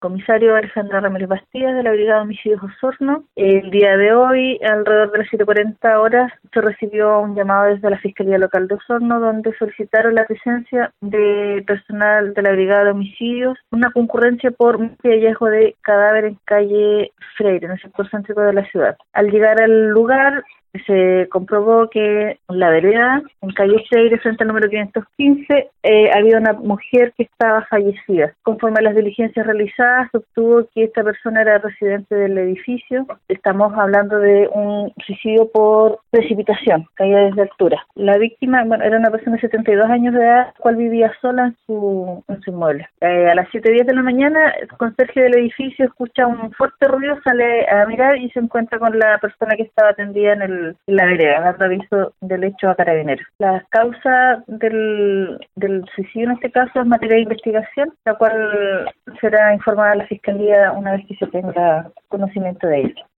comisario Alejandra Ramírez Bastías de la Brigada de Homicidios Osorno. El día de hoy, alrededor de las 7.40 horas, se recibió un llamado desde la Fiscalía Local de Osorno donde solicitaron la presencia de personal de la Brigada de Homicidios, una concurrencia por un hallazgo de cadáver en calle Freire, en el sector céntrico de la ciudad. Al llegar al lugar, se comprobó que en la vereda, en calle Freire, frente al número 515, eh, había una mujer que estaba fallecida. Conforme a las diligencias realizadas, se obtuvo que esta persona era residente del edificio. Estamos hablando de un suicidio por precipitación, caída desde altura. La víctima bueno, era una persona de 72 años de edad, cual vivía sola en su, en su inmueble. Eh, a las 7.10 de la mañana, el conserje del edificio escucha un fuerte ruido, sale a mirar y se encuentra con la persona que estaba atendida en el la vereda, dando aviso del hecho a carabineros. La causa del, del suicidio en este caso es materia de investigación, la cual será informada a la Fiscalía una vez que se tenga conocimiento de ello.